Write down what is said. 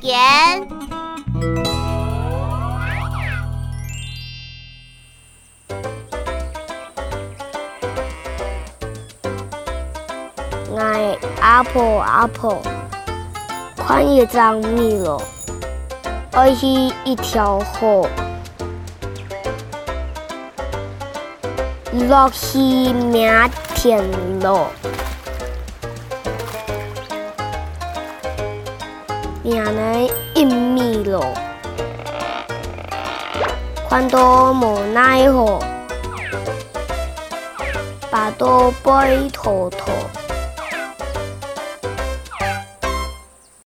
言。我阿婆阿婆，看一张米咯，爱是一条河，落去明天咯，命呢一米咯，看到无奈何，把多背拖拖。